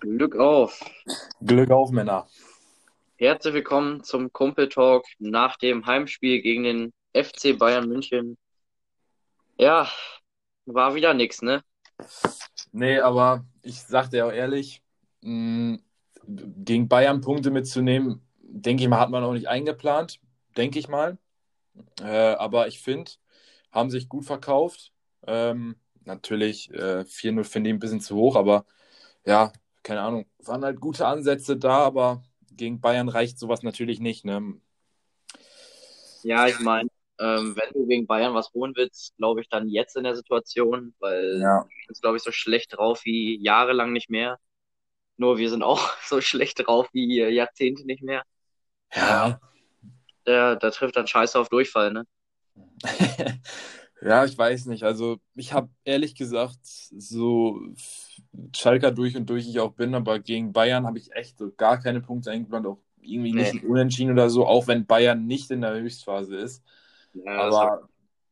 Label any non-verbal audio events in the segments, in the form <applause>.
Glück auf. Glück auf, Männer. Herzlich willkommen zum Kumpel Talk nach dem Heimspiel gegen den FC Bayern München. Ja, war wieder nix, ne? Nee, aber ich sag dir auch ehrlich, mh, gegen Bayern Punkte mitzunehmen, denke ich mal, hat man auch nicht eingeplant, denke ich mal. Äh, aber ich finde, haben sich gut verkauft. Ähm, natürlich, äh, 4-0 finde ich ein bisschen zu hoch, aber ja, keine Ahnung, waren halt gute Ansätze da, aber gegen Bayern reicht sowas natürlich nicht. Ne? Ja, ich meine, ähm, wenn du gegen Bayern was holen willst, glaube ich dann jetzt in der Situation, weil Ja. wir sind, glaube ich, so schlecht drauf wie jahrelang nicht mehr. Nur wir sind auch <laughs> so schlecht drauf wie Jahrzehnte nicht mehr. Ja. Der, der trifft dann scheiße auf Durchfall, ne? <laughs> Ja, ich weiß nicht. Also, ich habe ehrlich gesagt, so Schalker durch und durch ich auch bin, aber gegen Bayern habe ich echt so gar keine Punkte eingeplant, auch irgendwie nicht Nee. ein Unentschieden oder so, auch wenn Bayern nicht in der Höchstphase ist. Ja, Aber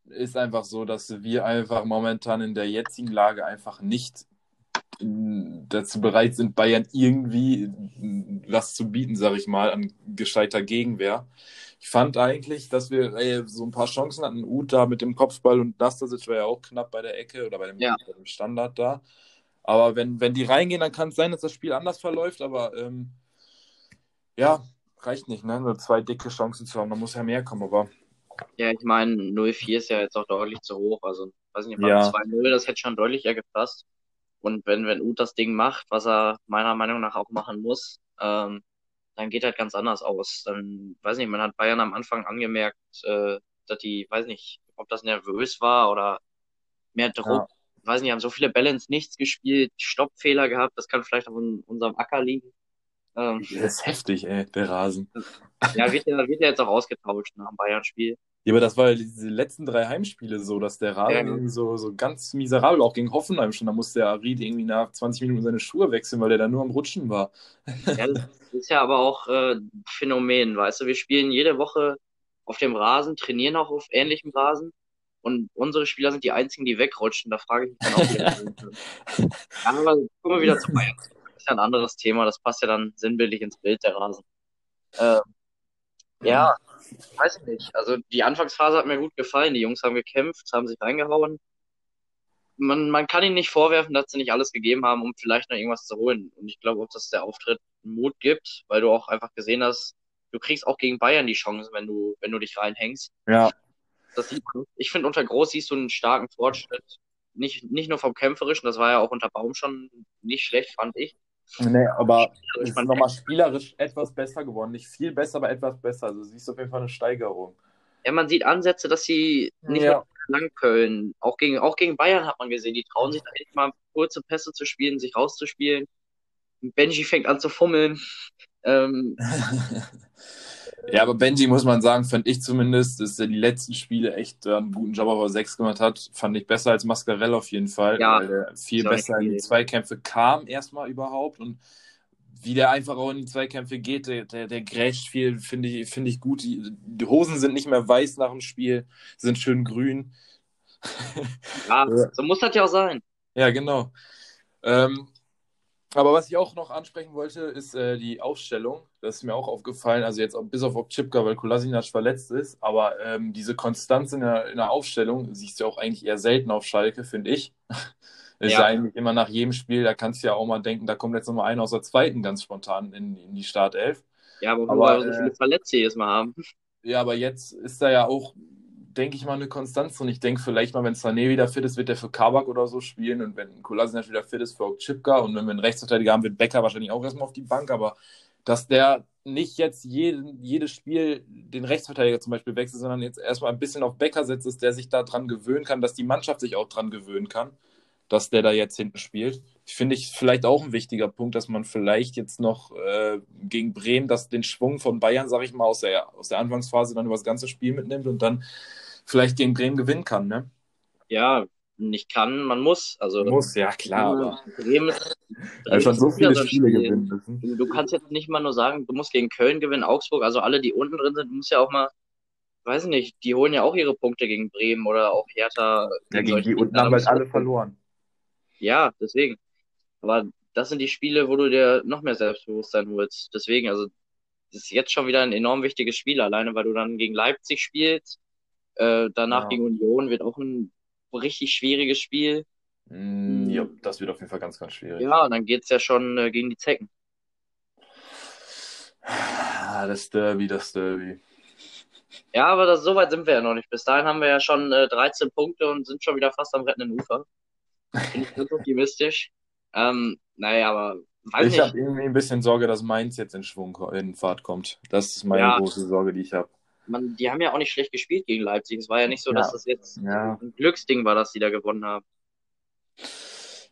ist einfach so, dass wir einfach momentan in der jetzigen Lage einfach nicht dazu bereit sind, Bayern irgendwie was zu bieten, sag ich mal, an gescheiter Gegenwehr. Ich fand eigentlich, dass wir ey, so ein paar Chancen hatten. Uta mit dem Kopfball und Nastasic war ja auch knapp bei der Ecke oder bei dem, Ja. bei dem Standard da. Aber wenn, wenn die reingehen, dann kann es sein, dass das Spiel anders verläuft. Aber ähm, ja, reicht nicht, ne? Nur zwei dicke Chancen zu haben. Da muss ja mehr kommen. Aber Ja, ich meine, 0-4 ist ja jetzt auch deutlich zu hoch. Also, weiß nicht, Ja. 2-0, das hätte schon deutlich eher gepasst. Und wenn, wenn Uth das Ding macht, was er meiner Meinung nach auch machen muss, ähm, dann geht halt ganz anders aus. Dann, weiß nicht, man hat Bayern am Anfang angemerkt, äh, dass die, weiß nicht, ob das nervös war oder mehr Druck. Weiß nicht, haben so viele ins Nichts gespielt, Stoppfehler gehabt, das kann vielleicht auf un- unserem Acker liegen. Ähm, das ist heftig, ey, der Rasen. ja, wird ja, wird ja jetzt auch ausgetauscht nach dem Bayern-Spiel. Ja, aber das war ja diese letzten drei Heimspiele so, dass der Rasen Ja. so, so ganz miserabel, auch gegen Hoffenheim schon. Da musste der Arid irgendwie nach 20 Minuten seine Schuhe wechseln, weil der da nur am Rutschen war. Ja, das ist ja aber auch äh, Phänomen, weißt du, wir spielen jede Woche auf dem Rasen, trainieren auch auf ähnlichem Rasen und unsere Spieler sind die einzigen, die wegrutschen. Da frage ich mich dann auch <laughs> ja, aber kommen wir wieder zu Bayern. Das ist ja ein anderes Thema, das passt ja dann sinnbildlich ins Bild der Rasen. Ähm, ja, weiß ich nicht. Also die Anfangsphase hat mir gut gefallen. Die Jungs haben gekämpft, haben sich reingehauen. Man, man kann ihnen nicht vorwerfen, dass sie nicht alles gegeben haben, um vielleicht noch irgendwas zu holen. Und ich glaube auch, dass der Auftritt Mut gibt, weil du auch einfach gesehen hast, du kriegst auch gegen Bayern die Chance, wenn du, wenn du dich reinhängst. Ja, Das sieht man. Ich finde, unter Groß siehst du einen starken Fortschritt. Nicht, nicht nur vom Kämpferischen, das war ja auch unter Baum schon nicht schlecht, fand ich. Nee, aber Ich fand, nochmal spielerisch etwas besser geworden. Nicht viel besser, aber etwas besser. Also siehst du auf jeden Fall eine Steigerung. ja, man sieht Ansätze, dass sie nicht Ja. mehr lang können. Auch gegen, auch gegen Bayern hat man gesehen, die trauen sich da echt mal kurze Pässe zu spielen, sich rauszuspielen. Benji fängt an zu fummeln. Ähm, <laughs> Ja, aber Benji, muss man sagen, fand ich zumindest, dass er die letzten Spiele echt äh, einen guten Job auf der 6 gemacht hat. Fand ich besser als Mascarell auf jeden Fall, Ja, weil der viel besser in die. Zweikämpfe kam erstmal überhaupt und wie der einfach auch in die Zweikämpfe geht, der, der, der grätscht viel, finde ich, finde ich gut. Die, die Hosen sind nicht mehr weiß nach dem Spiel, sind schön grün. ja, <laughs> Ja. so muss das ja auch sein. Ja, genau. Ähm, aber was ich auch noch ansprechen wollte, ist äh, die Aufstellung. Das ist mir auch aufgefallen. Also jetzt bis auf Okchipka, weil Kolasinac verletzt ist. Aber ähm, diese Konstanz in der, in der Aufstellung siehst du auch eigentlich eher selten auf Schalke, finde ich. <laughs> Ist ja. Ja. eigentlich immer nach jedem Spiel, da kannst du ja auch mal denken, da kommt jetzt nochmal einer aus der zweiten ganz spontan in, in die Startelf. Ja, aber, Aber, wir so äh, viele Verletzte jedes Mal haben. Ja, aber jetzt ist da ja auch, denke ich mal, eine Konstanz. Und ich denke, vielleicht mal, wenn Sané wieder fit ist, wird er für Kabak oder so spielen. Und wenn Kolasinac wieder fit ist, für Okchipka. Und wenn wir einen Rechtsverteidiger haben, wird Becker wahrscheinlich auch erstmal auf die Bank. Aber dass der nicht jetzt jeden, jedes Spiel den Rechtsverteidiger zum Beispiel wechselt, sondern jetzt erstmal ein bisschen auf Becker setzt, dass der sich da dran gewöhnen kann, dass die Mannschaft sich auch dran gewöhnen kann, dass der da jetzt hinten spielt. Finde ich vielleicht auch ein wichtiger Punkt, dass man vielleicht jetzt noch äh, gegen Bremen das, den Schwung von Bayern, sage ich mal, aus der, aus der Anfangsphase dann über das ganze Spiel mitnimmt und dann vielleicht gegen Bremen gewinnen kann. Ne? Ja, nicht kann, man muss. Also Muss, ja klar, aber Bremen ist, hat schon so viele Spiele Spiel. gewinnen müssen. Du, kannst jetzt nicht mal nur sagen, du musst gegen Köln gewinnen, Augsburg, also alle, die unten drin sind, du musst ja auch mal, weiß ich nicht, die holen ja auch ihre Punkte gegen Bremen oder auch Hertha. Ja, gegen die unten haben Da halt alle verloren. Ja, deswegen. Aber das sind die Spiele, wo du dir noch mehr Selbstbewusstsein holst. Deswegen, also, das ist jetzt schon wieder ein enorm wichtiges Spiel, alleine weil du dann gegen Leipzig spielst. Äh, danach Ja. gegen Union wird auch ein richtig schwieriges Spiel. Mm, ja, das wird auf jeden Fall ganz, ganz schwierig. Ja, und dann geht's ja schon äh, gegen die Zecken. Ah, Das Derby, das Derby. Ja, aber das, so weit sind wir ja noch nicht. Bis dahin haben wir ja schon äh, 13 Punkte und sind schon wieder fast am rettenden Ufer. Bin ich <laughs> ganz optimistisch. Ähm, naja, aber Ich habe irgendwie ein bisschen Sorge, dass Mainz jetzt in Schwung, in Fahrt kommt. Das ist meine Ja. große Sorge, die ich habe. Die haben ja auch nicht schlecht gespielt gegen Leipzig. Es war ja nicht so, dass Ja. das jetzt Ja. ein Glücksding war, dass die da gewonnen haben.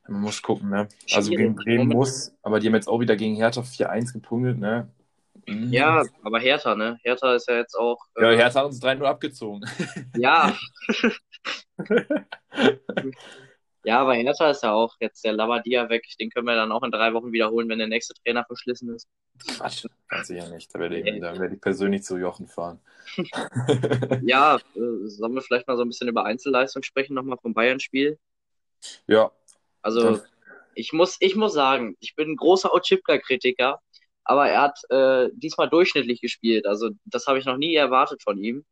Man muss gucken, ne? Also Schwierig. gegen Bremen muss, aber die haben jetzt auch wieder gegen Hertha 4-1 gepunktet, ne? Mhm. Ja, aber Hertha, ne? Hertha ist ja jetzt auch. Ja, Äh, Hertha hat uns 3-0 abgezogen. ja. <laughs> <laughs> ja, aber Hertha ist ja auch jetzt der Labadia weg. Den können wir dann auch in drei Wochen wiederholen, wenn der nächste Trainer verschlissen ist. Quatsch, ganz sicher nicht. Da werde ich, da werde ich persönlich zu Jochen fahren. <laughs> <laughs> Ja, äh, sollen wir vielleicht mal so ein bisschen über Einzelleistung sprechen, nochmal vom Bayern-Spiel? ja, Also, Das- ich muss, ich muss sagen, ich bin ein großer Otschipka-Kritiker, aber er hat äh, diesmal durchschnittlich gespielt. Also, das habe ich noch nie erwartet von ihm.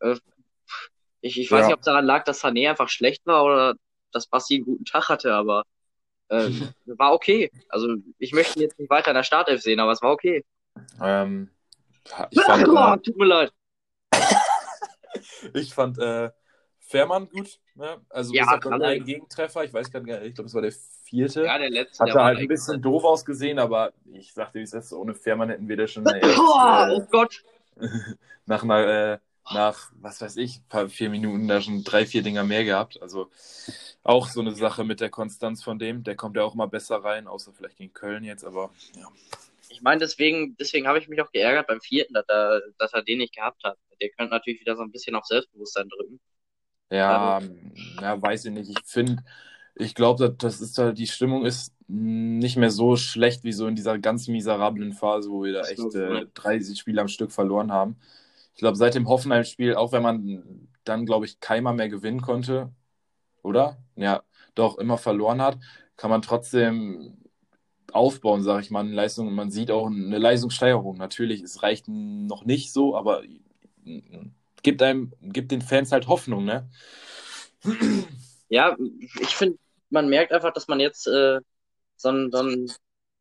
Äh, ich, ich weiß Ja. nicht, ob es daran lag, dass Sané einfach schlecht war oder dass Basti einen guten Tag hatte, aber äh, <laughs> war okay. Also, ich möchte ihn jetzt nicht weiter in der Startelf sehen, aber es war okay. ähm, ich <laughs> fand, äh, Tut mir leid. <laughs> ich fand äh, Fährmann gut. Ne? Also Ja, den alle. einen Gegentreffer, ich weiß gar nicht, ich glaube, es war der vierte. Ja, der letzte, Hat er halt ein bisschen doof ausgesehen, aber ich sagte, wie es ist, ohne Fährmann hätten wir das schon äh, erst, Oh, oh äh, Gott. nach einer, äh, nach, was weiß ich, paar, vier Minuten da schon drei, vier Dinger mehr gehabt. Also auch so eine Sache mit der Konstanz von dem. Der kommt ja auch mal besser rein, außer vielleicht gegen Köln jetzt, aber ja. Ich meine, deswegen, deswegen habe ich mich auch geärgert beim vierten, dass er, dass er den nicht gehabt hat. Der könnte natürlich wieder so ein bisschen auf Selbstbewusstsein drücken. Ja, ja, weiß ich nicht. Ich finde, ich glaube, das ist da, die Stimmung ist nicht mehr so schlecht wie so in dieser ganz miserablen Phase, wo wir da echt äh, ne? 30 Spiele am Stück verloren haben. Ich glaube, seit dem Hoffenheim-Spiel, auch wenn man dann, glaube ich, keiner mehr gewinnen konnte, oder? Ja, doch immer verloren hat, kann man trotzdem aufbauen, sage ich mal, eine Leistung. Man sieht auch eine Leistungssteigerung. Natürlich, es reicht noch nicht so, aber gibt einem, gibt den Fans halt Hoffnung, ne? Ja, ich finde, man merkt einfach, dass man jetzt äh, so einen,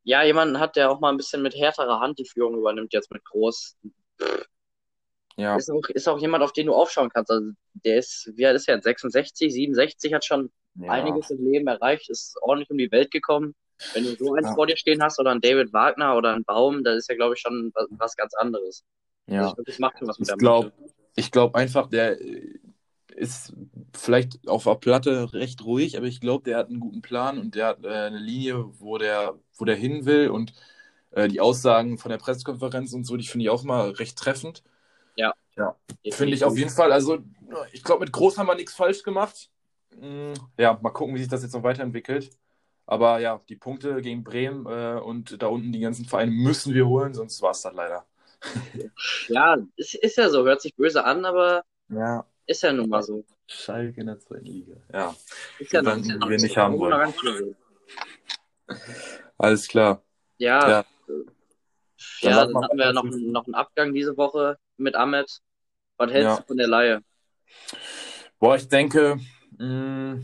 ja, jemanden hat, der auch mal ein bisschen mit härterer Hand die Führung übernimmt, jetzt mit Groß. Ja, Ist auch, ist auch jemand, auf den du aufschauen kannst. Also der ist, wie alt ist er jetzt? 66, 67, hat schon ja. einiges im Leben erreicht, ist ordentlich um die Welt gekommen. Wenn du so einen Ja. vor dir stehen hast oder einen David Wagner oder einen Baum, das ist ja, glaube ich, schon was, was ganz anderes. ja. Also ich macht schon was mit Ich glaube glaub einfach, der äh, ist vielleicht auf der Platte recht ruhig, aber ich glaube, der hat einen guten Plan und der hat äh, eine Linie, wo der, wo der hin will und äh, die Aussagen von der Pressekonferenz und so, die finde ich auch mal recht treffend. Finde ich auf jeden Fall. Also, ich glaube, mit Groß haben wir nichts falsch gemacht. Mm, Ja, mal gucken, wie sich das jetzt noch weiterentwickelt. Aber ja, die Punkte gegen Bremen äh, und da unten die ganzen Vereine müssen wir holen, sonst war es das leider. <laughs> Ja, ist, ist ja so, hört sich böse an, aber Ja, ist ja nun mal so. Schalke in der zweiten Liga. Ja, Ist ja ja noch wir so. nicht haben wollen. alles klar. Ja, Ja. Dann ja, dann hatten wir ja noch, noch einen Abgang diese Woche mit Ahmed. Was hältst Ja. du von der Laie? Boah, ich denke, mh,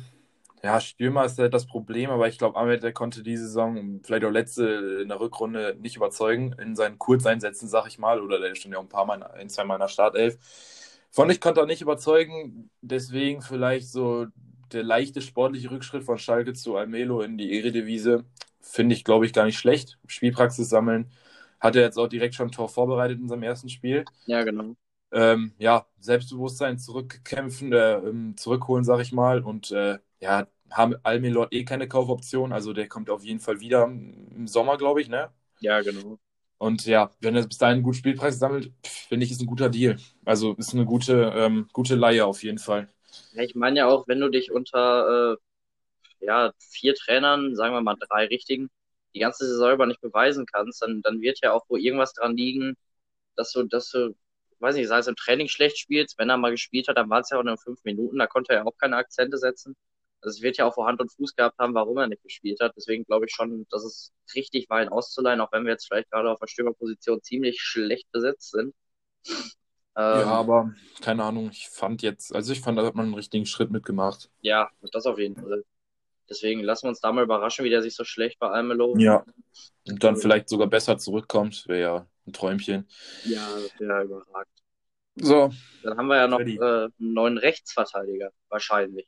ja, Stürmer ist halt das Problem, aber ich glaube, Ahmed, der konnte diese Saison, vielleicht auch letzte in der Rückrunde, nicht überzeugen in seinen Kurzeinsätzen, sag ich mal, oder der stand ja auch ein paar Mal, ein, zwei Mal in der Startelf. Von ich konnte er nicht überzeugen, deswegen vielleicht so der leichte sportliche Rückschritt von Schalke zu Almelo in die Eredivisie, finde ich, glaube ich, gar nicht schlecht. Spielpraxis sammeln. Hat er jetzt auch direkt schon ein Tor vorbereitet in seinem ersten Spiel. Ja, genau. ähm, ja, Selbstbewusstsein zurückkämpfen, äh, ähm, zurückholen, sag ich mal. Und äh, ja, haben Almelo eh keine Kaufoption, also der kommt auf jeden Fall wieder im Sommer, glaube ich, ne? Ja, genau. Und ja, wenn er bis dahin gut Spielpreis sammelt, finde ich, ist ein guter Deal. Also ist eine gute, ähm, gute Leihe auf jeden Fall. Ja, ich meine ja auch, wenn du dich unter äh, ja, vier Trainern, sagen wir mal drei richtigen, die ganze Saison über nicht beweisen kannst, dann, dann wird ja auch wohl irgendwas dran liegen, dass du, dass du, weiß nicht, sei es im Training schlecht spielst, wenn er mal gespielt hat, dann waren es ja auch nur fünf Minuten, da konnte er ja auch keine Akzente setzen. Also es wird ja auch vor Hand und Fuß gehabt haben, warum er nicht gespielt hat. Deswegen glaube ich schon, dass es richtig war, ihn auszuleihen, auch wenn wir jetzt vielleicht gerade auf der Stürmerposition ziemlich schlecht besetzt sind. Ja, Ähm, aber keine Ahnung, ich fand jetzt, also ich fand, da hat man einen richtigen Schritt mitgemacht. ja, das auf jeden Fall. Deswegen lassen wir uns da mal überraschen, wie der sich so schlecht bei Almelo. Ja. Und dann vielleicht sogar besser zurückkommt, wäre ja ein Träumchen. Ja, das wäre überragend. So, Dann haben wir ja noch äh, einen neuen Rechtsverteidiger, wahrscheinlich.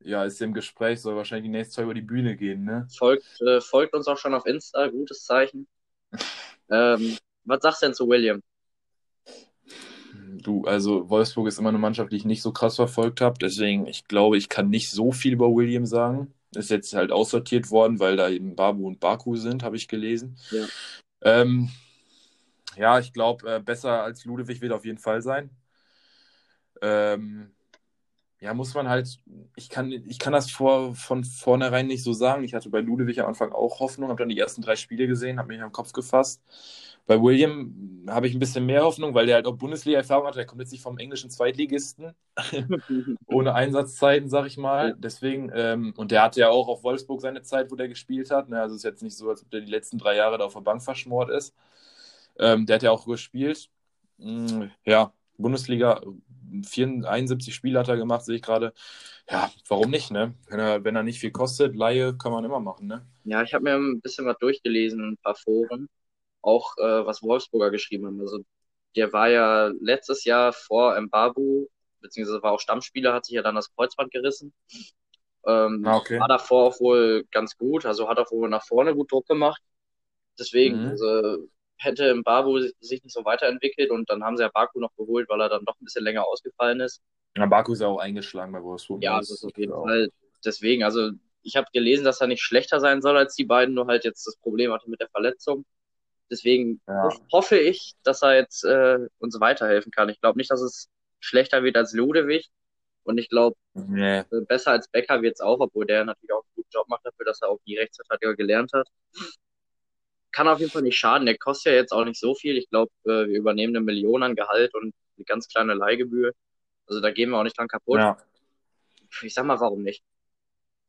ja, ist im Gespräch, soll wahrscheinlich die nächste Zeit über die Bühne gehen, ne? Folgt, äh, folgt uns auch schon auf Insta, gutes Zeichen. <laughs> Ähm, was sagst du denn zu William? Du, also Wolfsburg ist immer eine Mannschaft, die ich nicht so krass verfolgt habe. Deswegen, ich glaube, ich kann nicht so viel über William sagen. Ist jetzt halt aussortiert worden, weil da eben Babu und Baku sind, habe ich gelesen. Ja. Ähm, ja, ich glaube, äh, besser als Ludewig wird auf jeden Fall sein. Ähm, ja, muss man halt, ich kann, ich kann das vor, von vornherein nicht so sagen. Ich hatte bei Ludewig am Anfang auch Hoffnung, habe dann die ersten drei Spiele gesehen, habe mich am Kopf gefasst. Bei William habe ich ein bisschen mehr Hoffnung, weil der halt auch Bundesliga-Erfahrung hat. Der kommt jetzt nicht vom englischen Zweitligisten, <laughs> ohne Einsatzzeiten, sag ich mal. Deswegen, ähm, und der hatte ja auch auf Wolfsburg seine Zeit, wo der gespielt hat. Ne? Also es ist jetzt nicht so, als ob der die letzten drei Jahre da auf der Bank verschmort ist. Ähm, der hat ja auch gespielt. Mm, Ja, Bundesliga, 74, 71 Spiele hat er gemacht, sehe ich gerade. Ja, warum nicht, ne? Wenn er, wenn er nicht viel kostet, Laie kann man immer machen, ne? Ja, ich habe mir ein bisschen was durchgelesen in ein paar Foren, auch äh, was Wolfsburger geschrieben haben. Also der war ja letztes Jahr vor Mbabu, beziehungsweise war auch Stammspieler, hat sich ja dann das Kreuzband gerissen. Ähm, Ah, okay. war davor auch wohl ganz gut, also hat auch wohl nach vorne gut Druck gemacht. Deswegen, Mhm. also hätte Mbabu sich nicht so weiterentwickelt und dann haben sie ja Baku noch geholt, weil er dann doch ein bisschen länger ausgefallen ist. Ja, Baku ist ja auch eingeschlagen bei Wolfsburg. Ja, das ist auf jeden Fall. Deswegen, also ich habe gelesen, dass er nicht schlechter sein soll als die beiden, nur halt jetzt das Problem hatte mit der Verletzung. Deswegen Ja. hoff- hoffe ich, dass er jetzt äh, uns weiterhelfen kann. Ich glaube nicht, dass es schlechter wird als Ludewig. Und ich glaube, Nee. äh, besser als Becker wird es auch, obwohl der natürlich auch einen guten Job macht dafür, dass er auch die Rechtsverteidiger gelernt hat. Kann auf jeden Fall nicht schaden. Der kostet ja jetzt auch nicht so viel. Ich glaube, äh, wir übernehmen eine Million an Gehalt und eine ganz kleine Leihgebühr. Also da gehen wir auch nicht dran kaputt. Ja. Ich sag mal, warum nicht?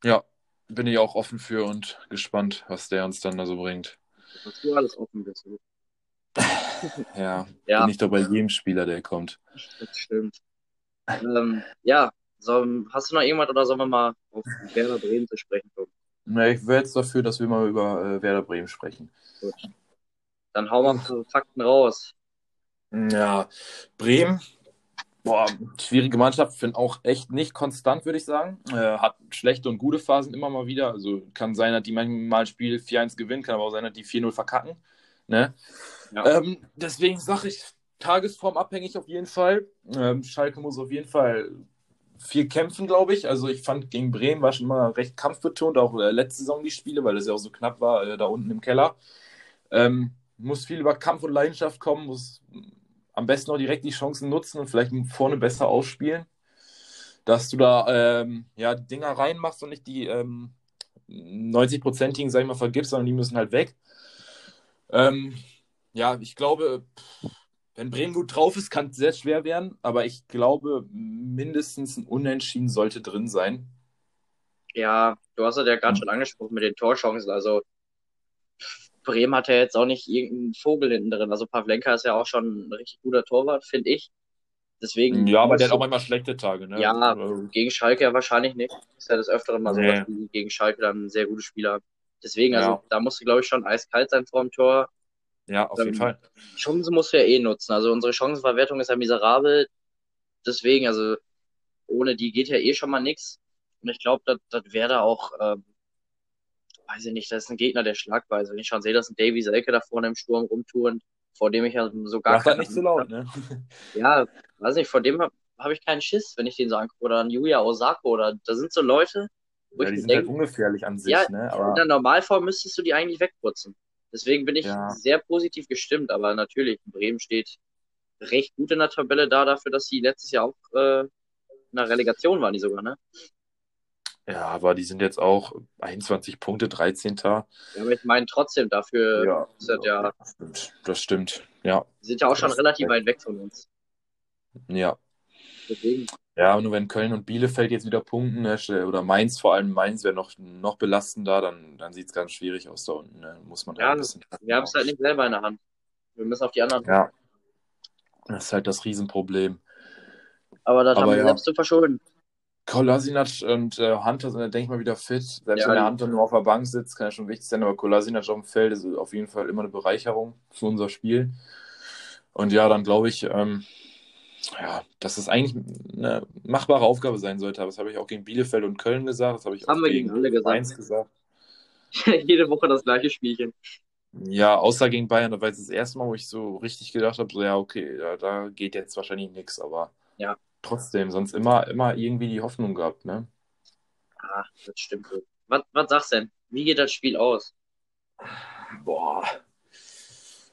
ja, bin ich auch offen für und gespannt, was der uns dann da so bringt. Was du alles offen bist. <laughs> Ja, <laughs> Ja, bin ich doch bei jedem Spieler, der kommt. das stimmt. Ähm, ja, so, hast du noch irgendwas oder sollen wir mal auf Werder Bremen zu sprechen kommen? Na, ich wäre jetzt dafür, dass wir mal über äh, Werder Bremen sprechen. Gut. Dann hau mal ein paar Fakten raus. Ja, Bremen, boah, schwierige Mannschaft, finde auch echt nicht konstant, würde ich sagen. Äh, hat schlechte und gute Phasen immer mal wieder. Also kann sein, dass die manchmal ein Spiel 4-1 gewinnen, kann aber auch sein, dass die 4-0 verkacken. Ne? Ja. Ähm, deswegen sage ich, tagesformabhängig auf jeden Fall. Ähm, Schalke muss auf jeden Fall viel kämpfen, glaube ich. Also ich fand gegen Bremen war schon mal recht kampfbetont, auch äh, letzte Saison die Spiele, weil das ja auch so knapp war, äh, da unten im Keller. Ähm, muss viel über Kampf und Leidenschaft kommen, muss am besten auch direkt die Chancen nutzen und vielleicht vorne besser ausspielen, dass du da ähm, ja, Dinger reinmachst und nicht die ähm, 90-prozentigen, sag ich mal, vergibst, sondern die müssen halt weg. Ähm, ja, ich glaube, wenn Bremen gut drauf ist, kann es sehr schwer werden, aber ich glaube, mindestens ein Unentschieden sollte drin sein. Ja, du hast es ja gerade schon angesprochen mit den Torchancen. Also Bremen hat ja jetzt auch nicht irgendeinen Vogel hinten drin. Also Pavlenka ist ja auch schon ein richtig guter Torwart, finde ich. Deswegen. Ja, aber der hat auch manchmal schlechte Tage, ne? Ja, Also, gegen Schalke ja wahrscheinlich nicht. Ist ja des Öfteren mal so, Nee. dass gegen Schalke dann sehr gute Spieler. Deswegen, also Ja. da musst du, glaube ich, schon eiskalt sein vor dem Tor. ja, auf jeden Ähm, Fall. Chancen musst du ja eh nutzen. Also unsere Chancenverwertung ist ja miserabel. Deswegen, also ohne die geht ja eh schon mal nix. Und ich glaube, das, das wäre da auch, ähm, weiß ich nicht, das ist ein Gegner der Schlagweise. Wenn ich schon sehe, dass ein Davy Selke da vorne im Sturm rumtouren, vor dem ich ja so gar Mach das keine nicht so laut, ne? <laughs> Ja, weiß nicht, vor dem habe hab ich keinen Schiss, wenn ich den so angucke. Oder ein Yuya Osako oder da sind so Leute, wo Ja, ich die sind halt denke, ungefährlich an sich, Ja, ne? in Aber der Normalform müsstest du die eigentlich wegputzen. Deswegen bin ich Ja. sehr positiv gestimmt, aber natürlich, Bremen steht recht gut in der Tabelle da, dafür, dass sie letztes Jahr auch äh, in der Relegation waren, die sogar, ne? Ja, aber die sind jetzt auch 21 Punkte, 13. Ja, aber ich meine trotzdem, dafür Ja, ist das ja, das stimmt. Das stimmt. Ja, die sind ja auch schon Das- relativ weit weg von uns. ja. Deswegen, Ja, nur wenn Köln und Bielefeld jetzt wieder punkten, ne, oder Mainz, vor allem Mainz wäre noch, noch belastender, dann, dann sieht es ganz schwierig aus da unten. Ne? Muss man halt Ja, ein bisschen wir haben es halt nicht selber in der Hand. Wir müssen auf die anderen. Ja. Das ist halt das Riesenproblem. Aber das Aber haben wir ja. selbst zu verschulden. Kolasinac und äh, Hunter sind, denke ich mal, wieder fit. Selbst Ja, wenn der Hunter nur auf der Bank sitzt, kann ja schon wichtig sein, aber Kolasinac auf dem Feld ist auf jeden Fall immer eine Bereicherung für unser Spiel. Und ja, dann glaube ich, ähm, ja, dass es eigentlich eine machbare Aufgabe sein sollte. Aber das habe ich auch gegen Bielefeld und Köln gesagt, das habe ich Haben auch wir gegen alle gesagt. Mainz gesagt. <laughs> Jede Woche das gleiche Spielchen. Ja, außer gegen Bayern, da war es das erste Mal, wo ich so richtig gedacht habe, so ja, okay, da, da geht jetzt wahrscheinlich nichts, aber Ja. Trotzdem, sonst immer, immer irgendwie die Hoffnung gehabt, ne? Ah, das stimmt. Was, was sagst du denn? Wie geht das Spiel aus? Boah.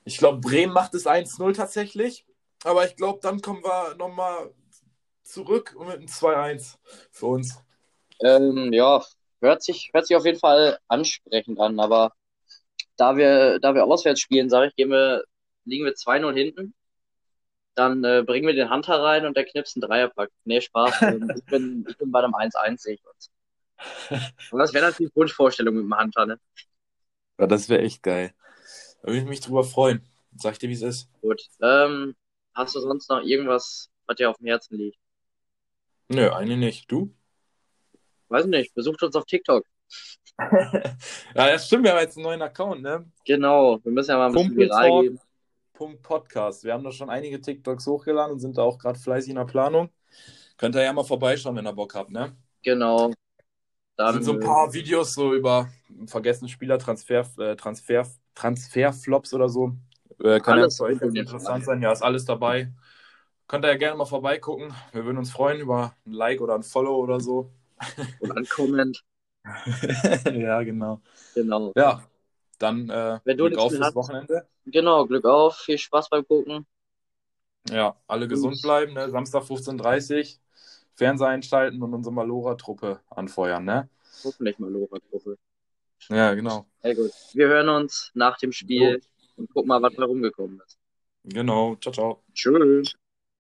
Ich glaube, Bremen macht es 1-0 tatsächlich. Aber ich glaube, dann kommen wir nochmal zurück und mit einem 2-1 für uns. Ähm, ja, hört sich, hört sich auf jeden Fall ansprechend an, aber da wir, da wir auswärts spielen, sage ich, gehen wir, liegen wir 2-0 hinten. Dann äh, bringen wir den Hunter rein und der knipst einen Dreierpack. Nee, Spaß. <laughs> Ähm, ich, bin, ich bin bei einem 1-1, sehe ich uns. Aber das wäre natürlich Wunschvorstellung mit dem Hunter, ne? Ja, das wäre echt geil. Da würde ich mich drüber freuen. Sag ich dir, wie es ist. Gut. Ähm, hast du sonst noch irgendwas, was dir auf dem Herzen liegt? Nö, eine nicht. Du? Weiß nicht, besucht uns auf TikTok. <laughs> ja, das stimmt, wir haben jetzt einen neuen Account, ne? Genau, wir müssen ja mal ein bisschen Kumpel viral geben. Podcast. Wir haben da schon einige TikToks hochgeladen und sind da auch gerade fleißig in der Planung. Könnt ihr ja mal vorbeischauen, wenn ihr Bock habt, ne? Genau. Da Dann, sind so ein paar Videos so über vergessene Spieler, Transfer, äh, Transfer, Transferflops oder so. Äh, kann ja Alles für euch interessant sein. Ja, ist alles dabei. Könnt ihr ja gerne mal vorbeigucken. Wir würden uns freuen über ein Like oder ein Follow oder so. und ankomment. <laughs> ja, genau. Genau. Ja, dann äh, Glück auf fürs. Wochenende. Genau, Glück auf, viel Spaß beim Gucken. Ja, alle gesund bleiben. Ne? Samstag 15.30 Uhr. Fernseher einschalten und unsere Malora-Truppe anfeuern, ne? Hoffentlich mal Lora-Gruppe. Ja, genau. Sehr gut. Wir hören uns nach dem Spiel und gucken mal, was da rumgekommen ist. Genau. Ciao, ciao. Tschüss.